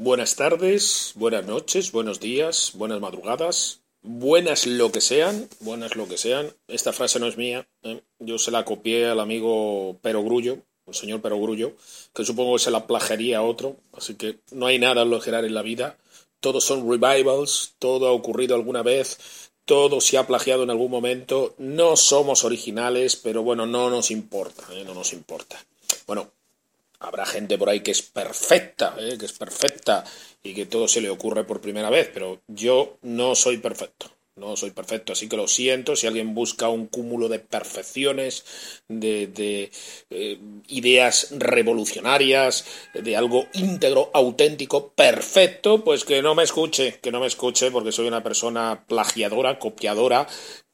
Buenas tardes, buenas noches, buenos días, buenas madrugadas, buenas lo que sean, buenas lo que sean. Esta frase no es mía, ¿eh? yo se la copié al amigo Pero Grullo, el señor Pero Grullo, que supongo que se la plagiaría a otro, así que no hay nada en lo en la vida. Todos son revivals, todo ha ocurrido alguna vez, todo se ha plagiado en algún momento, no somos originales, pero bueno, no nos importa, ¿eh? no nos importa. Bueno, Habrá gente por ahí que es perfecta, ¿eh? que es perfecta y que todo se le ocurre por primera vez, pero yo no soy perfecto. No soy perfecto, así que lo siento si alguien busca un cúmulo de perfecciones, de, eh, ideas revolucionarias, de algo íntegro, auténtico, perfecto, pues que no me escuche, que no me escuche porque soy una persona plagiadora, copiadora,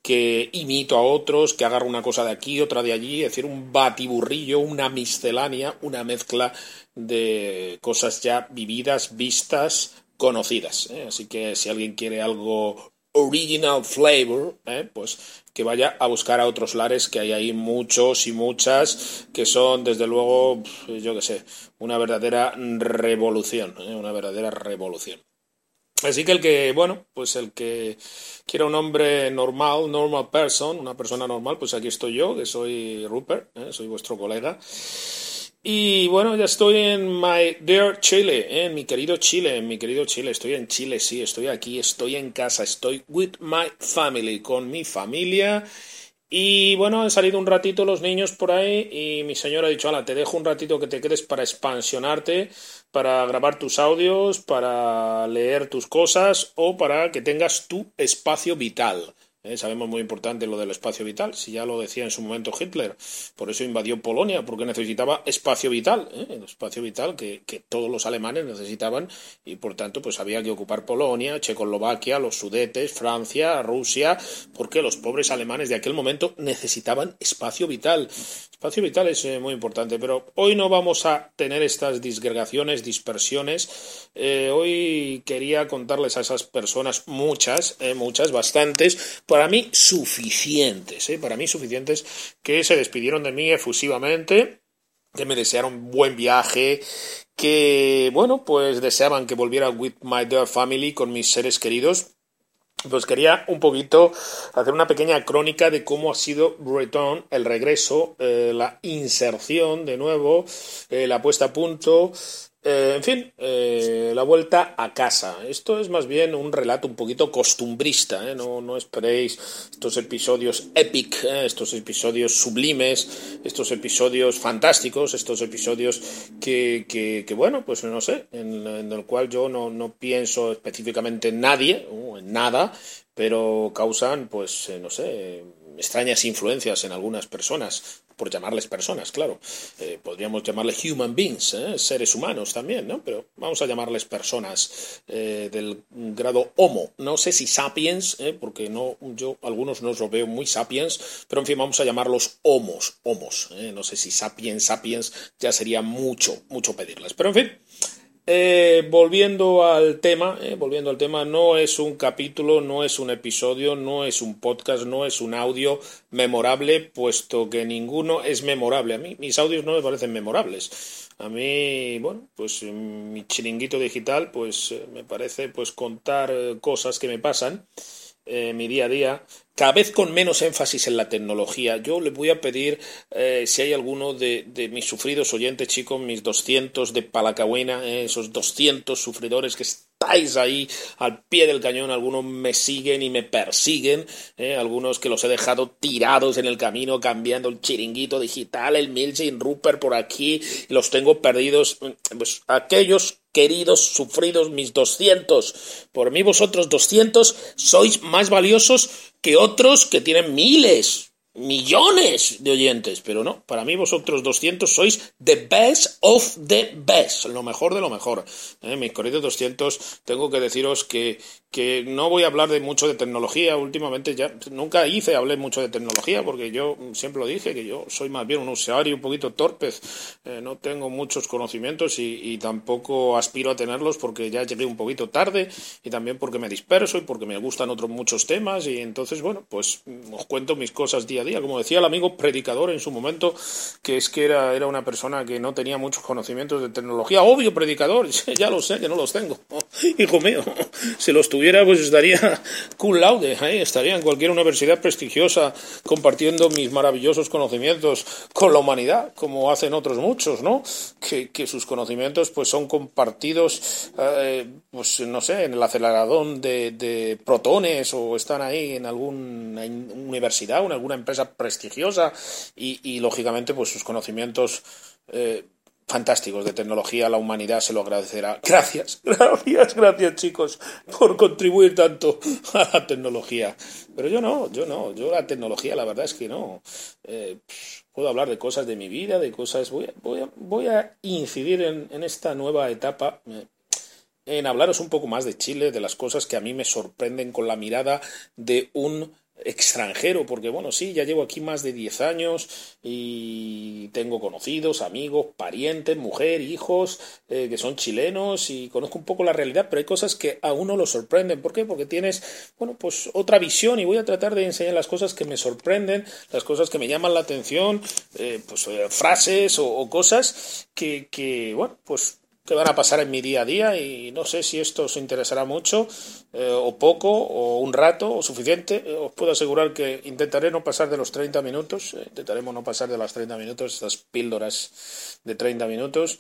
que imito a otros, que agarro una cosa de aquí, otra de allí, es decir, un batiburrillo, una miscelánea, una mezcla de cosas ya vividas, vistas, conocidas. ¿eh? Así que si alguien quiere algo original flavor, ¿eh? pues que vaya a buscar a otros lares, que hay ahí muchos y muchas, que son desde luego, yo qué sé, una verdadera revolución, ¿eh? una verdadera revolución. Así que el que, bueno, pues el que quiera un hombre normal, normal person, una persona normal, pues aquí estoy yo, que soy Rupert, ¿eh? soy vuestro colega. Y bueno, ya estoy en my dear Chile, en mi querido Chile, en mi querido Chile. Estoy en Chile, sí, estoy aquí, estoy en casa, estoy with my family, con mi familia. Y bueno, han salido un ratito los niños por ahí y mi señora ha dicho, ala, te dejo un ratito que te quedes para expansionarte, para grabar tus audios, para leer tus cosas o para que tengas tu espacio vital. ¿Eh? sabemos muy importante lo del espacio vital, si ya lo decía en su momento Hitler, por eso invadió Polonia, porque necesitaba espacio vital, ¿eh? el espacio vital que, todos los alemanes necesitaban y por tanto pues había que ocupar Polonia, Checoslovaquia, los Sudetes, Francia, Rusia, porque los pobres alemanes de aquel momento necesitaban espacio vital. Espacio vital es eh, muy importante, pero hoy no vamos a tener estas disgregaciones, dispersiones. hoy quería contarles a esas personas, muchas, muchas, bastantes, para mí suficientes, ¿eh? para mí suficientes, que se despidieron de mí efusivamente, que me desearon buen viaje, que, bueno, pues deseaban que volviera with my dear family con mis seres queridos. Pues quería un poquito hacer una pequeña crónica de cómo ha sido Return, el regreso, eh, la inserción de nuevo, eh, la puesta a punto, eh, en fin, eh, la vuelta a casa. Esto es más bien un relato un poquito costumbrista, ¿eh? no, no, esperéis estos episodios epic, estos episodios sublimes, estos episodios fantásticos, estos episodios que, que, bueno, pues no sé, en, el cual yo no, no pienso específicamente en nadie, o en nada, pero causan, pues, no sé, extrañas influencias en algunas personas, por llamarles personas, claro. Eh, podríamos llamarles human beings, ¿eh? seres humanos también, ¿no? Pero vamos a llamarles personas eh, del grado homo. No sé si sapiens, porque no, yo algunos no los veo muy sapiens, pero en fin, vamos a llamarlos homos, homos. No sé si sapiens, sapiens, ya sería mucho, mucho pedirles. Pero en fin. Eh, volviendo al tema, eh, volviendo al tema, no es un capítulo, no es un episodio, no es un podcast, no es un audio memorable, puesto que ninguno es memorable. A mí mis audios no me parecen memorables. A mí, bueno, pues mi chiringuito digital, pues eh, me parece pues contar cosas que me pasan en mi día a día, cada vez con menos énfasis en la tecnología. Yo le voy a pedir, eh, si hay alguno de, mis sufridos oyentes, chicos, mis 200 de Palacahuena, eh, esos 200 sufridores que estáis ahí al pie del cañón, algunos me siguen y me persiguen, eh, algunos que los he dejado tirados en el camino, cambiando el chiringuito digital, el Milching Rupert por aquí, los tengo perdidos. Pues aquellos queridos, sufridos, mis 200, por mí vosotros 200 sois más valiosos que otros que tienen miles. Millones de oyentes, pero no, para mí vosotros 200 sois the best of the best, lo mejor de lo mejor. ¿eh? Mis queridos 200, tengo que deciros que, que no voy a hablar de mucho de tecnología, últimamente ya nunca hice, hablé mucho de tecnología, porque yo siempre lo dije, que yo soy más bien un usuario un poquito torpez, eh, no tengo muchos conocimientos y, y, tampoco aspiro a tenerlos porque ya llegué un poquito tarde y también porque me disperso y porque me gustan otros muchos temas y entonces, bueno, pues os cuento mis cosas día día. Como decía el amigo predicador en su momento, que es que era, era una persona que no tenía muchos conocimientos de tecnología. Obvio, predicador, ya lo sé que no los tengo. hijo mío, si los tuviera, pues estaría cool laude, ¿eh? estaría en cualquier universidad prestigiosa compartiendo mis maravillosos conocimientos con la humanidad, como hacen otros muchos, ¿no? Que, que sus conocimientos pues son compartidos, eh, pues no sé, en el acelerador de, de protones o están ahí en alguna universidad o en alguna empresa prestigiosa y, lógicamente pues sus conocimientos eh, fantásticos de tecnología, la humanidad se lo agradecerá. Gracias, gracias, gracias chicos por contribuir tanto a la tecnología. Pero yo no, yo no, yo la tecnología la verdad es que no. Eh, puedo hablar de cosas de mi vida, de cosas... Voy a, voy a, voy a incidir en, esta nueva etapa. Eh, en hablaros un poco más de Chile, de las cosas que a mí me sorprenden con la mirada de un extranjero, porque bueno, sí, ya llevo aquí más de 10 años y tengo conocidos, amigos, parientes, mujer, hijos eh, que son chilenos y conozco un poco la realidad, pero hay cosas que a uno lo sorprenden. ¿Por qué? Porque tienes, bueno, pues otra visión y voy a tratar de enseñar las cosas que me sorprenden, las cosas que me llaman la atención, eh, pues eh, frases o, o, cosas que, que, bueno, pues que van a pasar en mi día a día y no sé si esto os interesará mucho eh, o poco o un rato o suficiente. Eh, os puedo asegurar que intentaré no pasar de los 30 minutos, eh, intentaremos no pasar de las 30 minutos, estas píldoras de 30 minutos.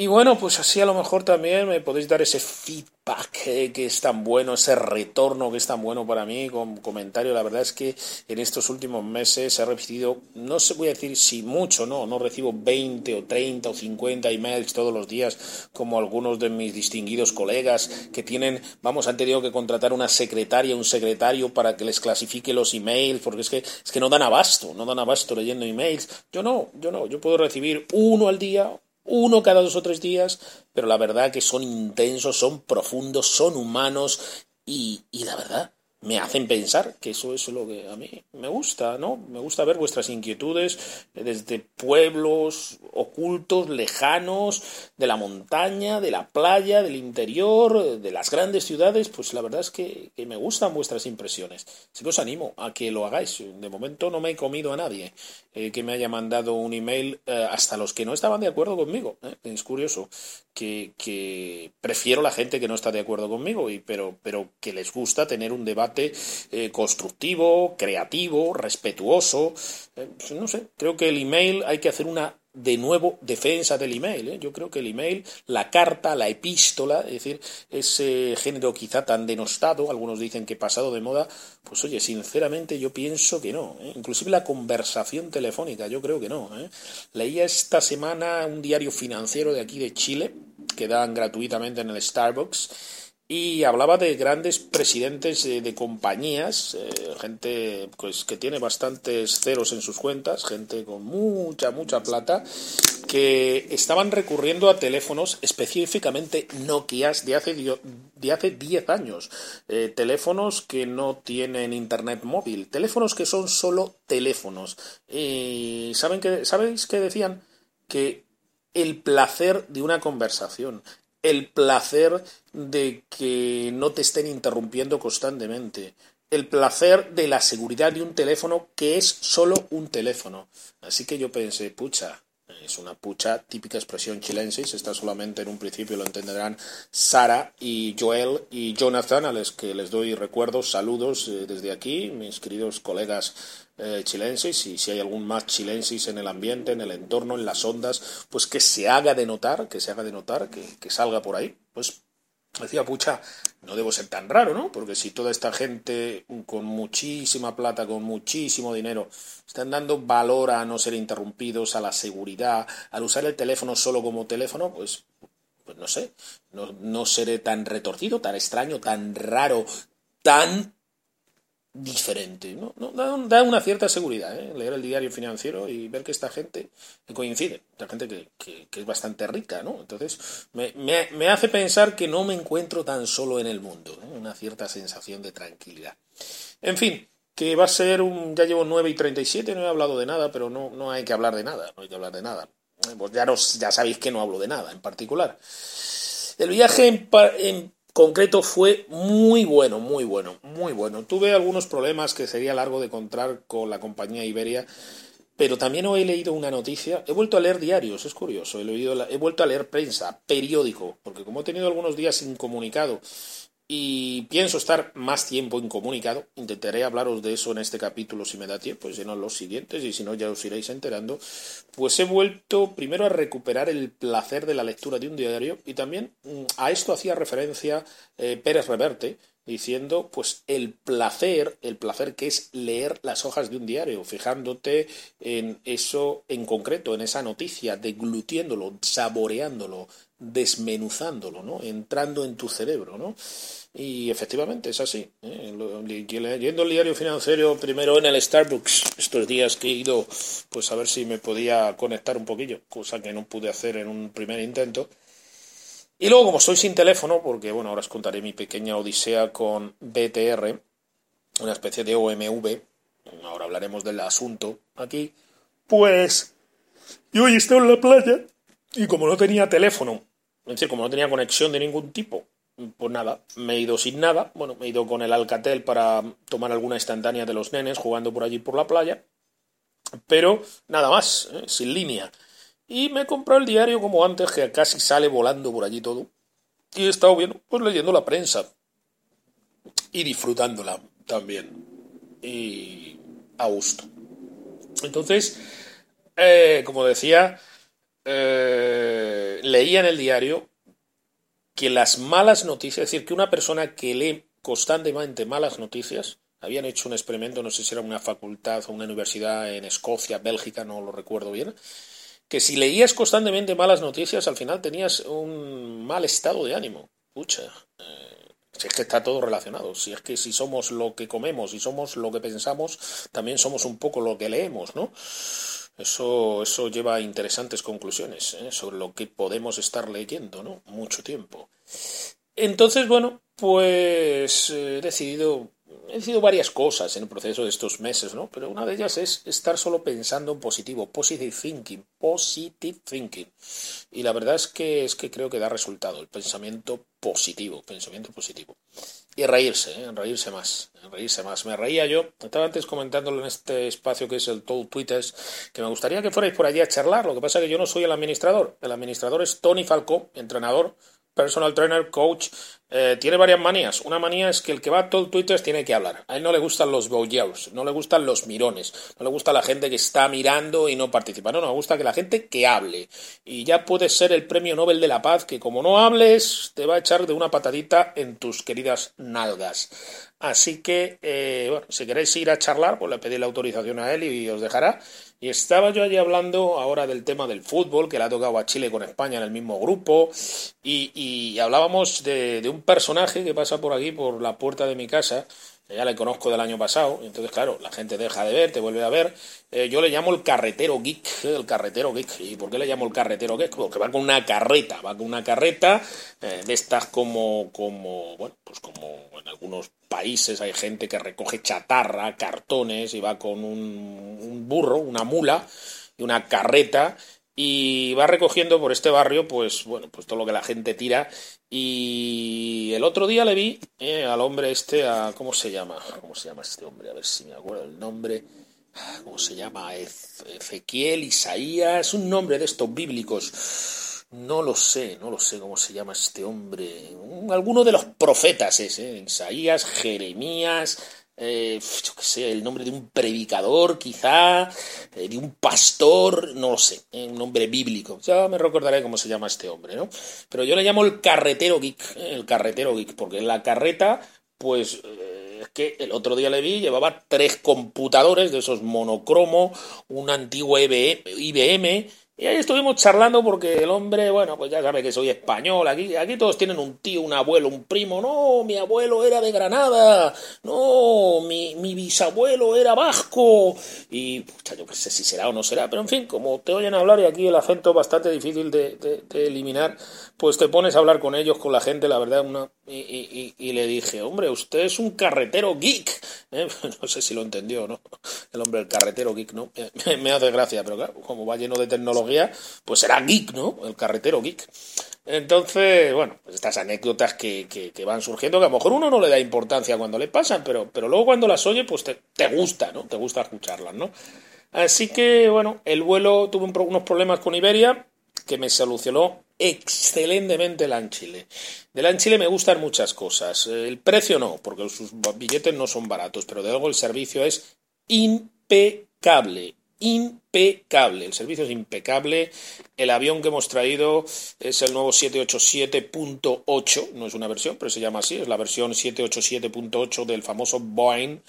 Y bueno, pues así a lo mejor también me podéis dar ese feedback que es tan bueno, ese retorno que es tan bueno para mí con comentario. La verdad es que en estos últimos meses he recibido, no se voy a decir si mucho, no, no recibo 20 o 30 o 50 emails todos los días como algunos de mis distinguidos colegas que tienen, vamos, han tenido que contratar una secretaria, un secretario para que les clasifique los emails, porque es que, es que no dan abasto, no dan abasto leyendo emails. Yo no, yo no, yo puedo recibir uno al día uno cada dos o tres días, pero la verdad que son intensos, son profundos, son humanos y, y la verdad me hacen pensar que eso es lo que a mí me gusta, ¿no? Me gusta ver vuestras inquietudes desde pueblos ocultos, lejanos, de la montaña, de la playa, del interior, de las grandes ciudades, pues la verdad es que, me gustan vuestras impresiones. Así que os animo a que lo hagáis. De momento no me he comido a nadie eh, que me haya mandado un email, eh, hasta los que no estaban de acuerdo conmigo. ¿eh? Es curioso que, que, prefiero la gente que no está de acuerdo conmigo, y, pero, pero que les gusta tener un debate eh, constructivo, creativo, respetuoso. Eh, pues no sé, creo que el email hay que hacer una de nuevo defensa del email. ¿eh? Yo creo que el email, la carta, la epístola, es decir, ese género quizá tan denostado, algunos dicen que pasado de moda, pues oye, sinceramente yo pienso que no. Inclusive la conversación telefónica, yo creo que no. Leía esta semana un diario financiero de aquí de Chile, que dan gratuitamente en el Starbucks, y hablaba de grandes presidentes de, compañías, eh, gente pues que tiene bastantes ceros en sus cuentas, gente con mucha mucha plata, que estaban recurriendo a teléfonos específicamente Nokias de hace de hace 10 años, eh, teléfonos que no tienen internet móvil, teléfonos que son solo teléfonos. Y saben que sabéis que decían que el placer de una conversación, el placer de que no te estén interrumpiendo constantemente, el placer de la seguridad de un teléfono que es solo un teléfono. Así que yo pensé, pucha, es una pucha, típica expresión chilensis, está solamente en un principio, lo entenderán Sara y Joel y Jonathan, a los que les doy recuerdos, saludos eh, desde aquí, mis queridos colegas eh, chilensis, y si hay algún más chilensis en el ambiente, en el entorno, en las ondas, pues que se haga de notar, que se haga de notar, que, que salga por ahí, pues decía, pucha, no debo ser tan raro, ¿no? Porque si toda esta gente con muchísima plata, con muchísimo dinero, están dando valor a no ser interrumpidos, a la seguridad, al usar el teléfono solo como teléfono, pues, pues no sé, no, no seré tan retorcido, tan extraño, tan raro, tan diferente. ¿no? da, una cierta seguridad ¿eh? leer el diario financiero y ver que esta gente coincide, esta gente que, es bastante rica. ¿no? Entonces me, hace pensar que no me encuentro tan solo en el mundo, una cierta sensación de tranquilidad. En fin, que va a ser un... Ya llevo 9 y 37, no he hablado de nada, pero no, no hay que hablar de nada, no hay que hablar de nada. Pues ya, ya sabéis que no hablo de nada en particular. El viaje en concreto fue muy bueno, muy bueno, muy bueno. Tuve algunos problemas que sería largo de encontrar con la compañía Iberia, pero también hoy he leído una noticia, he vuelto a leer diarios, es curioso, he, he vuelto a leer prensa, periódico, porque como he tenido algunos días incomunicado y pienso estar más tiempo incomunicado. Intentaré hablaros de eso en este capítulo si me da tiempo, si no en los siguientes, y si no ya os iréis enterando. Pues he vuelto primero a recuperar el placer de la lectura de un diario y también mm, a esto hacía referencia eh, Pérez Reverte, diciendo pues el placer, el placer que es leer las hojas de un diario, fijándote en eso en concreto, en esa noticia, deglutiéndolo, saboreándolo, desmenuzándolo, ¿no? entrando en tu cerebro, ¿no? Y efectivamente es así. ¿eh? Leyendo el diario financiero primero en el Starbucks estos días que he ido, pues a ver si me podía conectar un poquillo, cosa que no pude hacer en un primer intento. Y luego, como soy sin teléfono, porque bueno, ahora os contaré mi pequeña odisea con BTR, una especie de OMV, ahora hablaremos del asunto aquí, pues yo hoy estoy en la playa y como no tenía teléfono es decir, como no tenía conexión de ningún tipo, pues nada, me he ido sin nada. Bueno, me he ido con el Alcatel para tomar alguna instantánea de los nenes jugando por allí por la playa. Pero nada más, ¿eh? sin línea. Y me he comprado el diario como antes, que casi sale volando por allí todo. Y he estado viendo, pues leyendo la prensa. Y disfrutándola también. Y a gusto. Entonces, eh, como decía, eh, leía en el diario que las malas noticias, es decir, que una persona que lee constantemente malas noticias, habían hecho un experimento, no sé si era una facultad o una universidad en Escocia, Bélgica, no lo recuerdo bien, que si leías constantemente malas noticias, al final tenías un mal estado de ánimo. Pucha, eh, si es que está todo relacionado, si es que si somos lo que comemos y somos lo que pensamos, también somos un poco lo que leemos, ¿no? Eso, eso lleva a interesantes conclusiones ¿eh? sobre lo que podemos estar leyendo, ¿no? Mucho tiempo. Entonces, bueno, pues he decidido he decidido varias cosas en el proceso de estos meses, ¿no? Pero una de ellas es estar solo pensando en positivo, positive thinking, positive thinking. Y la verdad es que es que creo que da resultado el pensamiento positivo, pensamiento positivo. Y reírse, ¿eh? reírse más, reírse más. Me reía yo, estaba antes comentándolo en este espacio que es el Toll Twitters, que me gustaría que fuerais por allí a charlar. Lo que pasa es que yo no soy el administrador. El administrador es Tony Falco, entrenador personal trainer, coach, eh, tiene varias manías. Una manía es que el que va a todo Twitter tiene que hablar. A él no le gustan los voyeurs, no le gustan los mirones, no le gusta la gente que está mirando y no participa. No, no, gusta que la gente que hable. Y ya puede ser el premio Nobel de la Paz, que como no hables, te va a echar de una patadita en tus queridas nalgas. Así que, eh, bueno, si queréis ir a charlar, pues le pedí la autorización a él y os dejará. Y estaba yo allí hablando ahora del tema del fútbol, que le ha tocado a Chile con España en el mismo grupo, y, hablábamos de, un personaje que pasa por aquí, por la puerta de mi casa, ya le conozco del año pasado, entonces claro, la gente deja de ver, te vuelve a ver. Eh, yo le llamo el carretero geek, el carretero geek. ¿Y por qué le llamo el carretero geek? Porque va con una carreta, va con una carreta eh, de estas como, como, bueno, pues como en algunos países hay gente que recoge chatarra, cartones y va con un, un burro, una mula y una carreta y va recogiendo por este barrio pues bueno pues todo lo que la gente tira. Y el otro día le vi eh, al hombre este a cómo se llama cómo se llama este hombre a ver si me acuerdo el nombre. Cómo se llama Ezequiel Isaías un nombre de estos bíblicos. No lo sé no lo sé cómo se llama este hombre. Alguno de los profetas ese Isaías Jeremías eh, yo qué sé, el nombre de un predicador quizá, eh, de un pastor, no lo sé, eh, un nombre bíblico. Ya me recordaré cómo se llama este hombre, ¿no? Pero yo le llamo el carretero geek, el carretero geek, porque en la carreta, pues es que el otro día le vi, llevaba tres computadores de esos monocromo, un antiguo IBM Y ahí estuvimos charlando porque el hombre, bueno, pues ya sabe que soy español, aquí, aquí todos tienen un tío, un abuelo, un primo, no, mi abuelo era de Granada, no, mi, mi bisabuelo era vasco, y pucha, yo qué sé si será o no será, pero en fin, como te oyen hablar y aquí el acento bastante difícil de, eliminar, pues te pones a hablar con ellos, con la gente, la verdad, una, y, le dije, hombre, usted es un carretero geek, ¿eh? no sé si lo entendió, ¿no? El hombre, el carretero geek, ¿no? Me hace gracia, pero claro, como va lleno de tecnología, pues será geek, ¿no? El carretero geek. Entonces, bueno, pues estas anécdotas que, que, van surgiendo, que a lo mejor uno no le da importancia cuando le pasan, pero, pero luego cuando las oye, pues te, te gusta, ¿no? Te gusta escucharlas, ¿no? Así que, bueno, el vuelo tuvo unos problemas con Iberia que me solucionó excelentemente el Anchile. Del Anchile me gustan muchas cosas. El precio no, porque sus billetes no son baratos, pero de luego el servicio es impecable, impecable. El servicio es impecable. El avión que hemos traído es el nuevo 787.8, no es una versión, pero se llama así, es la versión 787.8 del famoso Boeing.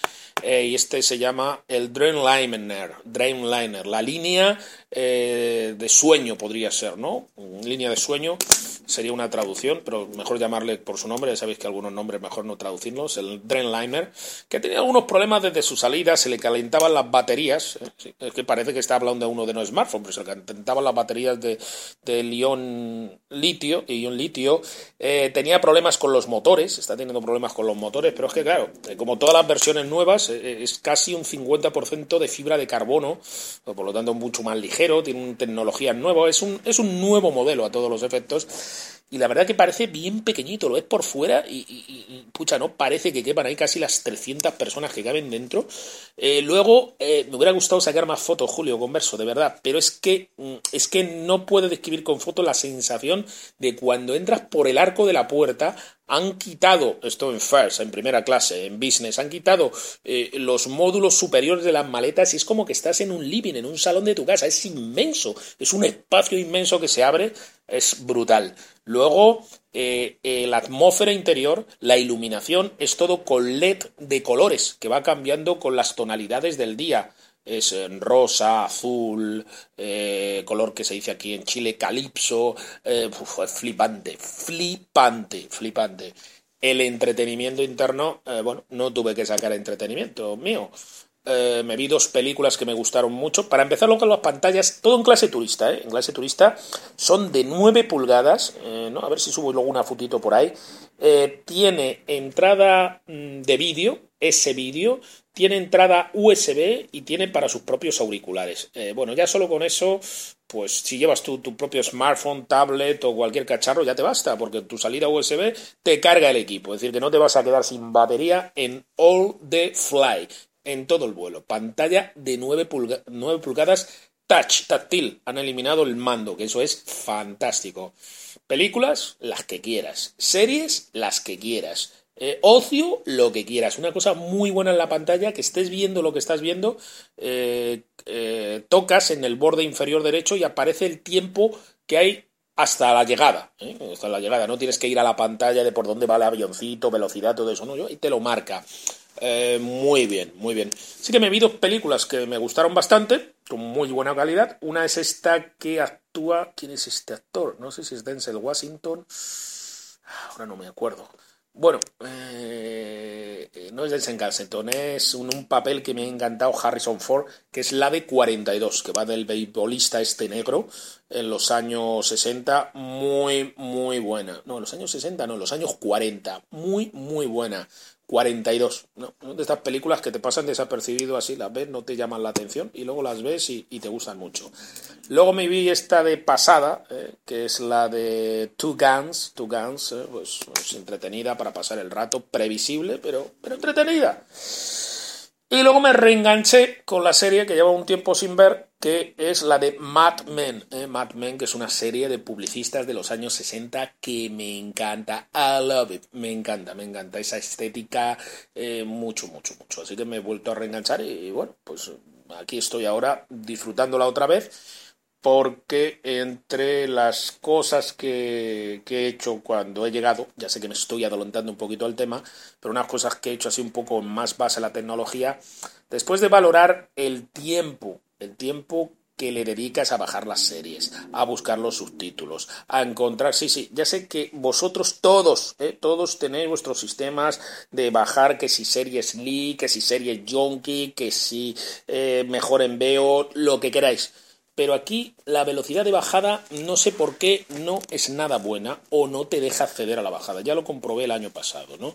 Eh, y este se llama el Dreamliner, Dreamliner, la línea eh, de sueño podría ser, ¿no? Línea de sueño sería una traducción, pero mejor llamarle por su nombre, ya sabéis que algunos nombres mejor no traducirlos, el Dreamliner, que tenía algunos problemas desde su salida, se le calentaban las baterías, ¿eh? es que parece que está hablando de uno de los smartphones, pero se le calentaban las baterías de, de ion litio, ion litio eh, tenía problemas con los motores, está teniendo problemas con los motores, pero es que claro, eh, como todas las versiones nuevas, es casi un 50% de fibra de carbono, por lo tanto mucho más ligero, tiene tecnología nueva, es un, es un nuevo modelo a todos los efectos, y la verdad que parece bien pequeñito, lo es por fuera y, pucha, no parece que quepan ahí casi las 300 personas que caben dentro. Eh, luego, eh, me hubiera gustado sacar más fotos, Julio, converso, de verdad, pero es que, mm, es que no puedo describir con fotos la sensación de cuando entras por el arco de la puerta han quitado, esto en first, en primera clase, en business, han quitado eh, los módulos superiores de las maletas y es como que estás en un living, en un salón de tu casa, es inmenso, es un espacio inmenso que se abre, es brutal. Luego, eh, eh, la atmósfera interior, la iluminación, es todo con LED de colores, que va cambiando con las tonalidades del día es rosa, azul, eh, color que se dice aquí en Chile, calipso, eh, flipante, flipante, flipante. El entretenimiento interno, eh, bueno, no tuve que sacar entretenimiento mío. me vi dos películas que me gustaron mucho. Para empezar, lo con las pantallas, todo en clase turista, En clase turista son de 9 pulgadas, ¿no? A ver si subo luego una fotito por ahí. tiene entrada mm, de vídeo, ese vídeo, tiene entrada USB y tiene para sus propios auriculares. Eh, bueno, ya solo con eso, pues si llevas tu, tu propio smartphone, tablet o cualquier cacharro, ya te basta, porque tu salida USB te carga el equipo. Es decir, que no te vas a quedar sin batería en all the fly, en todo el vuelo. Pantalla de 9, 9 pulgadas touch, táctil. Han eliminado el mando, que eso es fantástico. Películas, las que quieras. Series, las que quieras eh, ocio, lo que quieras. Una cosa muy buena en la pantalla, que estés viendo lo que estás viendo, eh, eh, tocas en el borde inferior derecho y aparece el tiempo que hay hasta la llegada. Hasta la llegada. No tienes que ir a la pantalla de por dónde va el avioncito, velocidad, todo eso. No, y te lo marca. muy bien, muy bien. Sí que me vi dos películas que me gustaron bastante, con muy buena calidad. Una es esta que actúa. ¿Quién es este actor? No sé si es Denzel Washington. Ahora no me acuerdo. Bueno, eh, no es del es un, papel que me ha encantado Harrison Ford, que es la de 42, que va del beisbolista este negro en los años 60, muy, muy buena. No, en los años 60, no, en los años 40, muy, muy buena. 42. ¿no? De estas películas que te pasan desapercibido así, las ves, no te llaman la atención y luego las ves y, te gustan mucho. Luego me vi esta de pasada, eh, que es la de Two Guns, Two Guns, eh, pues, pues, entretenida para pasar el rato, previsible, pero, pero entretenida. Y luego me reenganché con la serie que llevo un tiempo sin ver, que es la de Mad Men. ¿eh? Mad Men, que es una serie de publicistas de los años 60 que me encanta. I love it. Me encanta, me encanta esa estética eh, mucho, mucho, mucho. Así que me he vuelto a reenganchar y bueno, pues aquí estoy ahora disfrutándola otra vez porque entre las cosas que, he hecho cuando he llegado, ya sé que me estoy adelantando un poquito al tema, pero unas cosas que he hecho así un poco más base a la tecnología, después de valorar el tiempo, el tiempo que le dedicas a bajar las series, a buscar los subtítulos, a encontrar, sí, sí, ya sé que vosotros todos, eh, todos tenéis vuestros sistemas de bajar que si series Lee, que si series Yonki, que si eh, mejor en veo, lo que queráis pero aquí la velocidad de bajada no sé por qué no es nada buena o no te deja acceder a la bajada. Ya lo comprobé el año pasado, ¿no?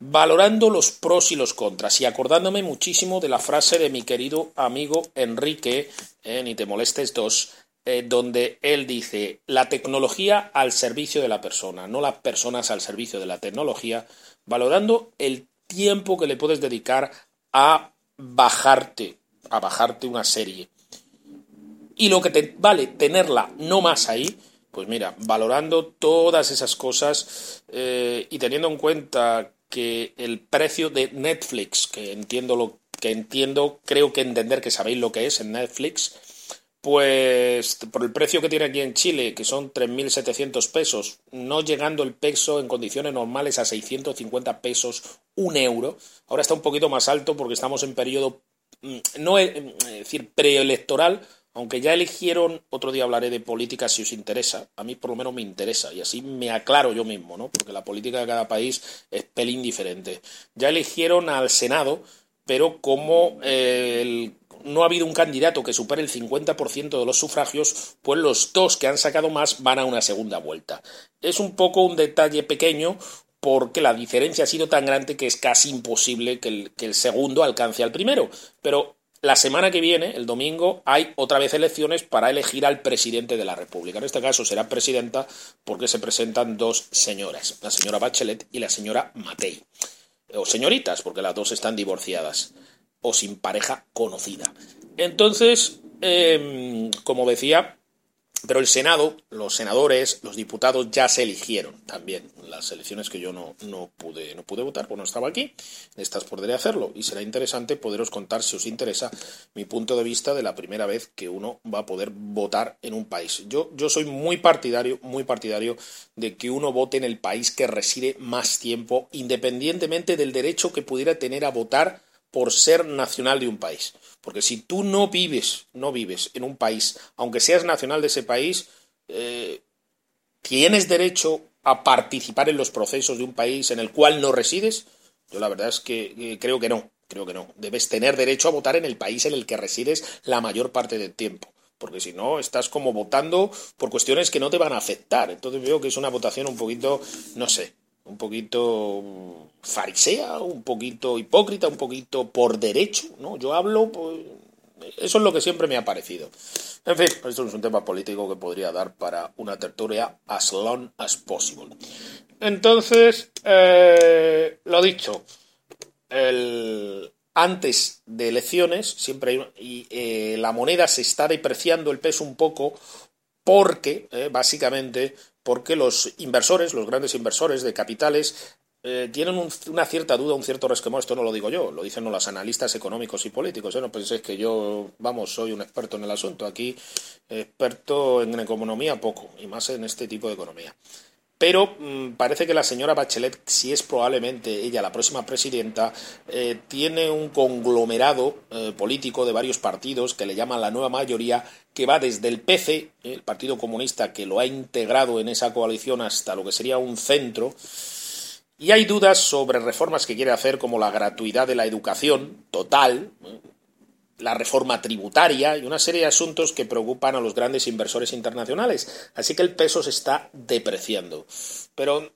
Valorando los pros y los contras y acordándome muchísimo de la frase de mi querido amigo Enrique, eh, ni te molestes dos, eh, donde él dice, la tecnología al servicio de la persona, no las personas al servicio de la tecnología, valorando el tiempo que le puedes dedicar a bajarte, a bajarte una serie y lo que te vale tenerla no más ahí, pues mira, valorando todas esas cosas eh, y teniendo en cuenta que el precio de Netflix, que entiendo lo que entiendo, creo que entender que sabéis lo que es en Netflix, pues por el precio que tiene aquí en Chile, que son 3.700 pesos, no llegando el peso en condiciones normales a 650 pesos, un euro. Ahora está un poquito más alto porque estamos en periodo, mm, no es decir, preelectoral, aunque ya eligieron, otro día hablaré de política si os interesa, a mí por lo menos me interesa y así me aclaro yo mismo, ¿no? Porque la política de cada país es pelín diferente. Ya eligieron al Senado, pero como eh, no ha habido un candidato que supere el 50% de los sufragios, pues los dos que han sacado más van a una segunda vuelta. Es un poco un detalle pequeño, porque la diferencia ha sido tan grande que es casi imposible que el, que el, segundo alcance al primero. Pero la semana que viene, el domingo, hay otra vez elecciones para elegir al presidente de la República. En este caso será presidenta porque se presentan dos señoras, la señora Bachelet y la señora Matei. O señoritas, porque las dos están divorciadas o sin pareja conocida. Entonces, em, como decía, pero el Senado, los senadores, los diputados ya se eligieron también. Las elecciones que yo no, no, pude, no pude votar, pues no estaba aquí. Estas podré hacerlo. Y será interesante poderos contar, si os interesa, mi punto de vista de la primera vez que uno va a poder votar en un país. Yo, yo soy muy partidario, muy partidario de que uno vote en el país que reside más tiempo, independientemente del derecho que pudiera tener a votar por ser nacional de un país. Porque si tú no vives, no vives en un país, aunque seas nacional de ese país, eh, tienes derecho a participar en los procesos de un país en el cual no resides. Yo la verdad es que eh, creo que no, creo que no. Debes tener derecho a votar en el país en el que resides la mayor parte del tiempo. Porque si no, estás como votando por cuestiones que no te van a afectar. Entonces veo que es una votación un poquito, no sé, un poquito farisea, un poquito hipócrita, un poquito por derecho, ¿no? Yo hablo, pues, eso es lo que siempre me ha parecido. En fin, esto es un tema político que podría dar para una tertulia as long as possible. Entonces, eh, lo dicho, el, antes de elecciones, siempre hay, y eh, la moneda se está depreciando el peso un poco porque, eh, básicamente, porque los inversores, los grandes inversores de capitales, eh, tienen una cierta duda, un cierto resquemor. Esto no lo digo yo, lo dicen los analistas económicos y políticos. ¿eh? No penséis que yo, vamos, soy un experto en el asunto. Aquí, experto en economía, poco, y más en este tipo de economía. Pero mm, parece que la señora Bachelet, si es probablemente ella la próxima presidenta, eh, tiene un conglomerado eh, político de varios partidos que le llaman la nueva mayoría, que va desde el PC, el Partido Comunista, que lo ha integrado en esa coalición, hasta lo que sería un centro. Y hay dudas sobre reformas que quiere hacer, como la gratuidad de la educación total, la reforma tributaria y una serie de asuntos que preocupan a los grandes inversores internacionales. Así que el peso se está depreciando. Pero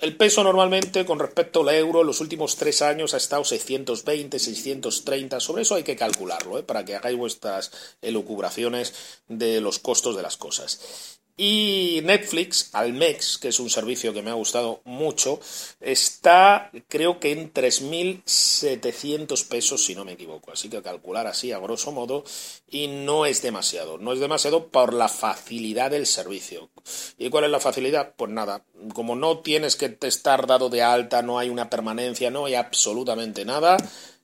el peso normalmente con respecto al euro en los últimos tres años ha estado 620, 630. Sobre eso hay que calcularlo ¿eh? para que hagáis vuestras elucubraciones de los costos de las cosas. Y Netflix, Almex, que es un servicio que me ha gustado mucho, está creo que en 3.700 pesos, si no me equivoco. Así que calcular así a grosso modo y no es demasiado. No es demasiado por la facilidad del servicio. ¿Y cuál es la facilidad? Pues nada, como no tienes que estar dado de alta, no hay una permanencia, no hay absolutamente nada.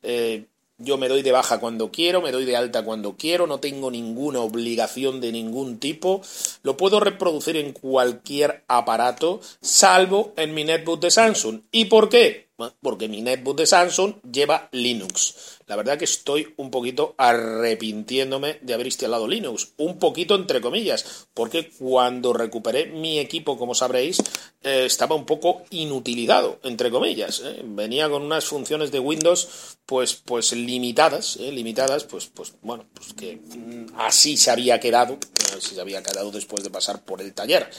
Eh, yo me doy de baja cuando quiero, me doy de alta cuando quiero, no tengo ninguna obligación de ningún tipo. Lo puedo reproducir en cualquier aparato, salvo en mi netbook de Samsung. ¿Y por qué? Porque mi netbook de Samsung lleva Linux. La verdad que estoy un poquito arrepintiéndome de haber instalado Linux, un poquito entre comillas, porque cuando recuperé mi equipo, como sabréis, eh, estaba un poco inutilizado, entre comillas. ¿eh? Venía con unas funciones de Windows pues, pues limitadas, ¿eh? limitadas, pues, pues bueno, pues que mm, así se había quedado, así se había quedado después de pasar por el taller.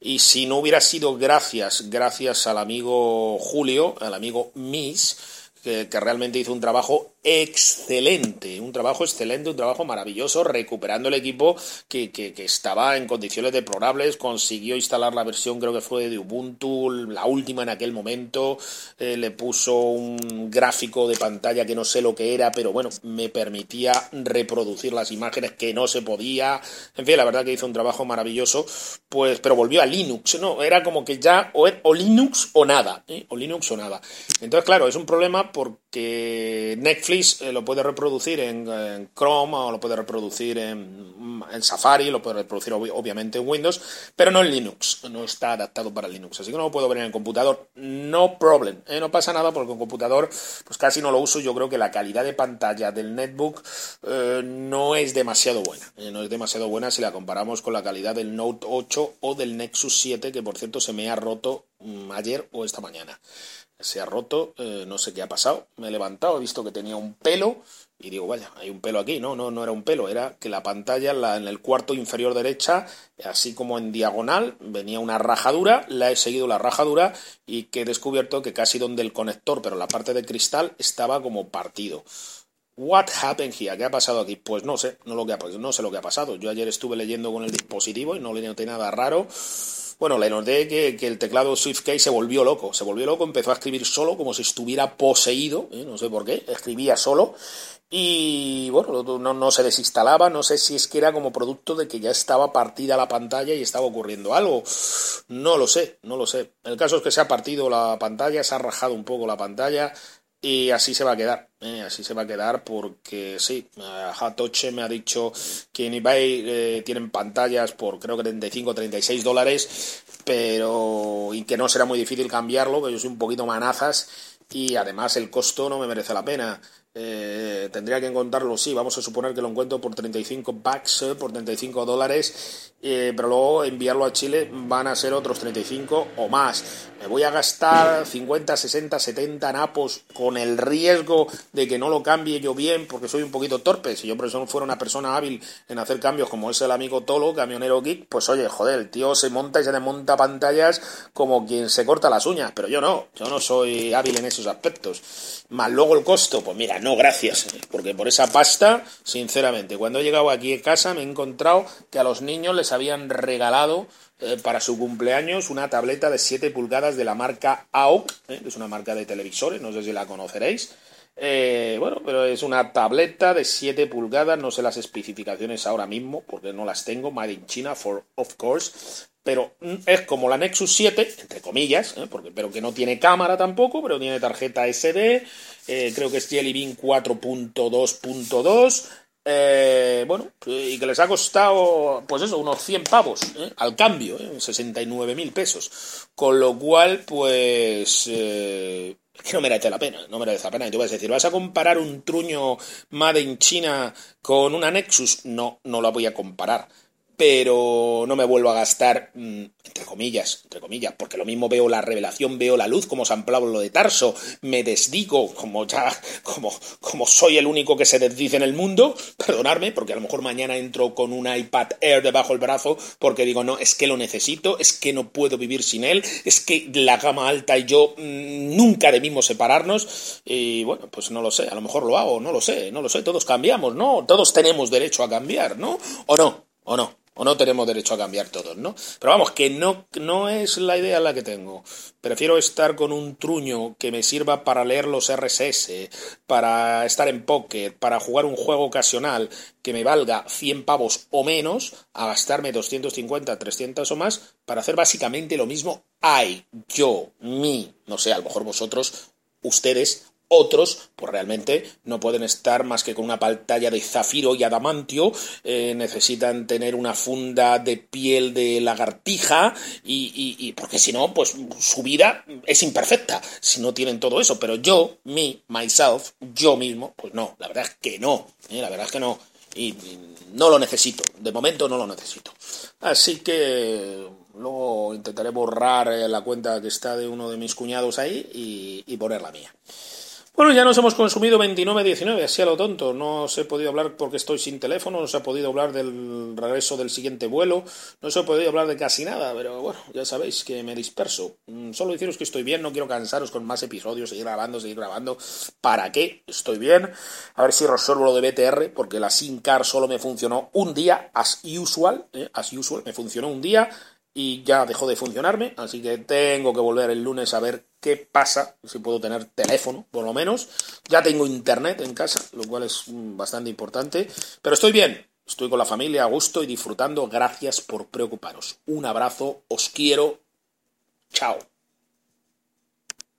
Y si no hubiera sido gracias, gracias al amigo Julio, al amigo Miss, que, realmente hizo un trabajo excelente, un trabajo excelente, un trabajo maravilloso, recuperando el equipo que, que, estaba en condiciones deplorables, consiguió instalar la versión, creo que fue de Ubuntu, la última en aquel momento, eh, le puso un gráfico de pantalla que no sé lo que era, pero bueno, me permitía reproducir las imágenes que no se podía, en fin, la verdad que hizo un trabajo maravilloso, pues, pero volvió a Linux, ¿no? Era como que ya o, Linux o nada, ¿eh? o Linux o nada. Entonces, claro, es un problema porque Netflix eh, lo puede reproducir en, Chrome o lo puede reproducir en, Safari, lo puede reproducir obviamente en Windows, pero no en Linux, no está adaptado para Linux, así que no lo puedo ver en el computador, no problem, ¿eh? no pasa nada porque en computador pues casi no lo uso, yo creo que la calidad de pantalla del netbook eh, no es demasiado buena, no es demasiado buena si la comparamos con la calidad del Note 8 o del Nexus 7, que por cierto se me ha roto mm, ayer o esta mañana se ha roto, eh, no sé qué ha pasado. Me he levantado, he visto que tenía un pelo y digo, vaya, hay un pelo aquí. No, no, no era un pelo, era que la pantalla en el cuarto inferior derecha, así como en diagonal, venía una rajadura, la he seguido la rajadura y que he descubierto que casi donde el conector, pero la parte de cristal, estaba como partido. What happened here? ¿Qué ha pasado aquí? Pues no sé, no, lo que ha, no sé lo que ha pasado. Yo ayer estuve leyendo con el dispositivo y no le noté nada raro. Bueno, le noté que, el teclado SwiftKey se volvió loco, se volvió loco, empezó a escribir solo como si estuviera poseído, ¿eh? no sé por qué, escribía solo y bueno, no, no, se desinstalaba, no sé si es que era como producto de que ya estaba partida la pantalla y estaba ocurriendo algo, no lo sé, no lo sé. El caso es que se ha partido la pantalla, se ha rajado un poco la pantalla, y así se va a quedar, ¿eh? así se va a quedar porque sí, Hatoche me ha dicho que en eBay eh, tienen pantallas por creo que 35 o 36 dólares, pero y que no será muy difícil cambiarlo, que yo soy un poquito manazas y además el costo no me merece la pena. Eh, tendría que encontrarlo, sí, vamos a suponer que lo encuentro por 35 bucks, eh, por 35 dólares, eh, pero luego enviarlo a Chile van a ser otros 35 o más. Me voy a gastar 50, 60, 70 napos con el riesgo de que no lo cambie yo bien porque soy un poquito torpe. Si yo por eso fuera una persona hábil en hacer cambios como es el amigo Tolo, camionero geek, pues oye, joder, el tío se monta y se desmonta pantallas como quien se corta las uñas, pero yo no, yo no soy hábil en esos aspectos. Más luego el costo, pues mira, no, gracias. Porque por esa pasta, sinceramente, cuando he llegado aquí a casa me he encontrado que a los niños les habían regalado eh, para su cumpleaños una tableta de 7 pulgadas de la marca AOC, eh, que es una marca de televisores, no sé si la conoceréis. Eh, bueno, pero es una tableta de 7 pulgadas, no sé las especificaciones ahora mismo porque no las tengo, Made in China, for of course, pero mm, es como la Nexus 7, entre comillas, porque, pero que no tiene cámara tampoco, pero tiene tarjeta SD, creo que es Jelly Bean 4.2.2, eh, bueno, y que les ha costado, pues eso, unos 100 pavos al cambio, ¿eh? 69 mil pesos. Con lo cual, pues, que no merece la pena, no merece la pena. Y tú vas a decir, ¿vas a comparar un truño Made in China con una Nexus? No, no la voy a comparar pero no me vuelvo a gastar, mm, entre comillas, entre comillas, porque lo mismo veo la revelación, veo la luz como San Pablo de Tarso, me desdigo como ya, como, como soy el único que se desdice en el mundo, perdonarme, porque a lo mejor mañana entro con un iPad Air debajo del brazo, porque digo, no, es que lo necesito, es que no puedo vivir sin él, es que la gama alta y yo mm, nunca debimos separarnos, y bueno, pues no lo sé, a lo mejor lo hago, no lo sé, no lo sé, todos cambiamos, ¿no? Todos tenemos derecho a cambiar, ¿no? ¿O no? ¿O no? O no tenemos derecho a cambiar todos, ¿no? Pero vamos, que no, no es la idea la que tengo. Prefiero estar con un truño que me sirva para leer los RSS, para estar en Pocket, para jugar un juego ocasional que me valga 100 pavos o menos, a gastarme 250, 300 o más, para hacer básicamente lo mismo. Ay, yo, mí, no sé, a lo mejor vosotros, ustedes Otros, pues realmente no pueden estar más que con una pantalla de zafiro y adamantio, eh, necesitan tener una funda de piel de lagartija y, y, porque si no, pues su vida es imperfecta si no tienen todo eso. Pero yo, me, myself, yo mismo, pues no, la verdad es que no, ¿eh? la verdad es que no. y no lo necesito, de momento no lo necesito. Así que luego intentaré borrar eh, la cuenta que está de uno de mis cuñados ahí y, y poner la mía. Bueno, ya nos hemos consumido 29-19, así a lo tonto. No os he podido hablar porque estoy sin teléfono, no os he podido hablar del regreso del siguiente vuelo, no os he podido hablar de casi nada, pero bueno, ya sabéis que me disperso. Mm, solo deciros que estoy bien, no quiero cansaros con más episodios, seguir grabando, seguir grabando. ¿Para qué? Estoy bien. A ver si resuelvo lo de BTR, porque la SIM car solo me funcionó un día, as usual, ¿eh? as usual, me funcionó un día y ya dejó de funcionarme, así que tengo que volver el lunes a ver qué pasa, si puedo tener teléfono, por lo menos. Ya tengo internet en casa, lo cual es mm, bastante importante, pero estoy bien, estoy con la familia a gusto y disfrutando. Gracias por preocuparos. Un abrazo, os quiero. Chao.